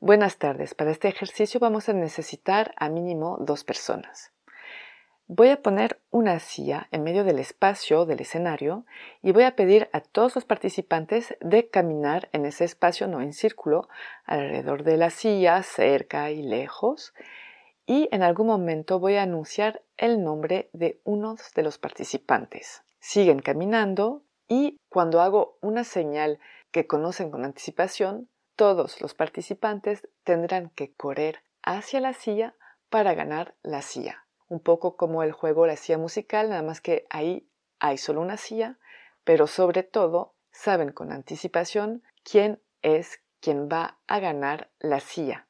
Buenas tardes. Para este ejercicio vamos a necesitar a mínimo dos personas. Voy a poner una silla en medio del espacio del escenario y voy a pedir a todos los participantes de caminar en ese espacio, no en círculo, alrededor de la silla, cerca y lejos. Y en algún momento voy a anunciar el nombre de uno de los participantes. Siguen caminando y cuando hago una señal que conocen con anticipación, todos los participantes tendrán que correr hacia la silla para ganar la silla. Un poco como el juego La silla musical, nada más que ahí hay solo una silla, pero sobre todo saben con anticipación quién es quien va a ganar la silla.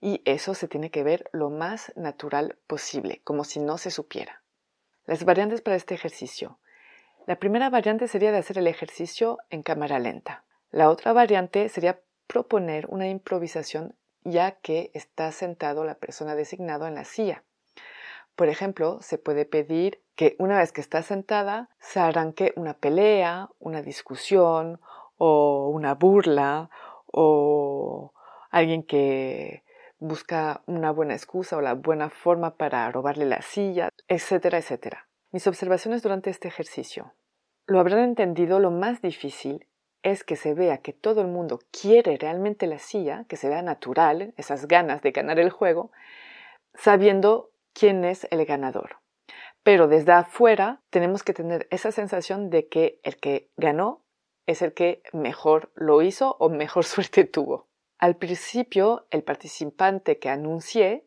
Y eso se tiene que ver lo más natural posible, como si no se supiera. Las variantes para este ejercicio. La primera variante sería de hacer el ejercicio en cámara lenta. La otra variante sería proponer una improvisación ya que está sentado la persona designada en la silla. Por ejemplo, se puede pedir que una vez que está sentada se arranque una pelea, una discusión o una burla o alguien que busca una buena excusa o la buena forma para robarle la silla, etcétera, etcétera. Mis observaciones durante este ejercicio. Lo habrán entendido lo más difícil es que se vea que todo el mundo quiere realmente la silla, que se vea natural, esas ganas de ganar el juego, sabiendo quién es el ganador. Pero desde afuera tenemos que tener esa sensación de que el que ganó es el que mejor lo hizo o mejor suerte tuvo. Al principio, el participante que anuncié,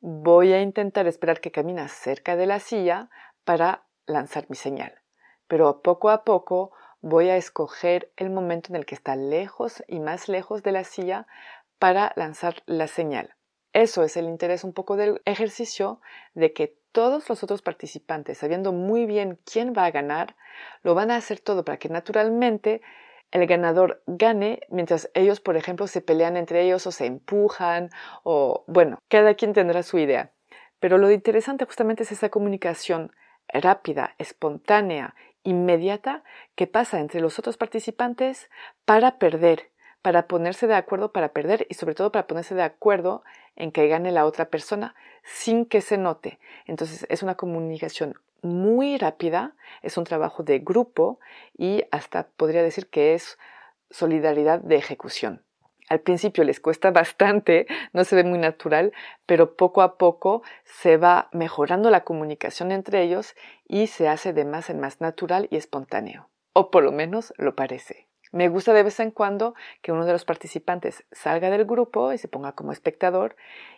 voy a intentar esperar que camina cerca de la silla para lanzar mi señal. Pero poco a poco voy a escoger el momento en el que está lejos y más lejos de la silla para lanzar la señal. Eso es el interés un poco del ejercicio de que todos los otros participantes, sabiendo muy bien quién va a ganar, lo van a hacer todo para que naturalmente el ganador gane mientras ellos, por ejemplo, se pelean entre ellos o se empujan o bueno, cada quien tendrá su idea. Pero lo interesante justamente es esa comunicación rápida, espontánea inmediata que pasa entre los otros participantes para perder, para ponerse de acuerdo para perder y sobre todo para ponerse de acuerdo en que gane la otra persona sin que se note. Entonces es una comunicación muy rápida, es un trabajo de grupo y hasta podría decir que es solidaridad de ejecución. Al principio les cuesta bastante, no se ve muy natural, pero poco a poco se va mejorando la comunicación entre ellos y se hace de más en más natural y espontáneo. O por lo menos lo parece. Me gusta de vez en cuando que uno de los participantes salga del grupo y se ponga como espectador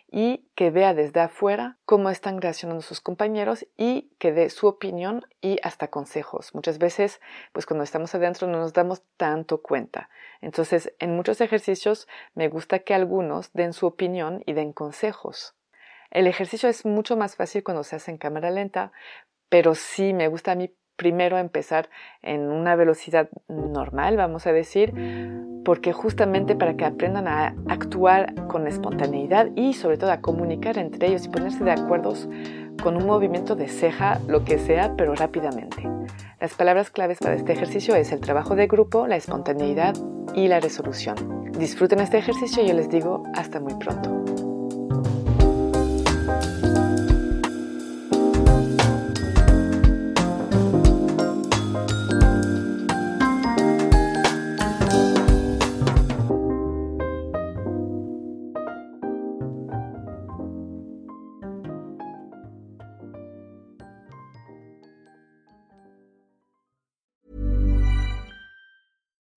y que vea desde afuera cómo están reaccionando sus compañeros y que dé su opinión y hasta consejos. Muchas veces, pues cuando estamos adentro no nos damos tanto cuenta. Entonces, en muchos ejercicios me gusta que algunos den su opinión y den consejos. El ejercicio es mucho más fácil cuando se hace en cámara lenta, pero sí me gusta a mí primero empezar en una velocidad normal, vamos a decir, porque justamente para que aprendan a actuar con espontaneidad y sobre todo a comunicar entre ellos y ponerse de acuerdo con un movimiento de ceja, lo que sea, pero rápidamente. Las palabras claves para este ejercicio es el trabajo de grupo, la espontaneidad y la resolución. Disfruten este ejercicio y yo les digo hasta muy pronto.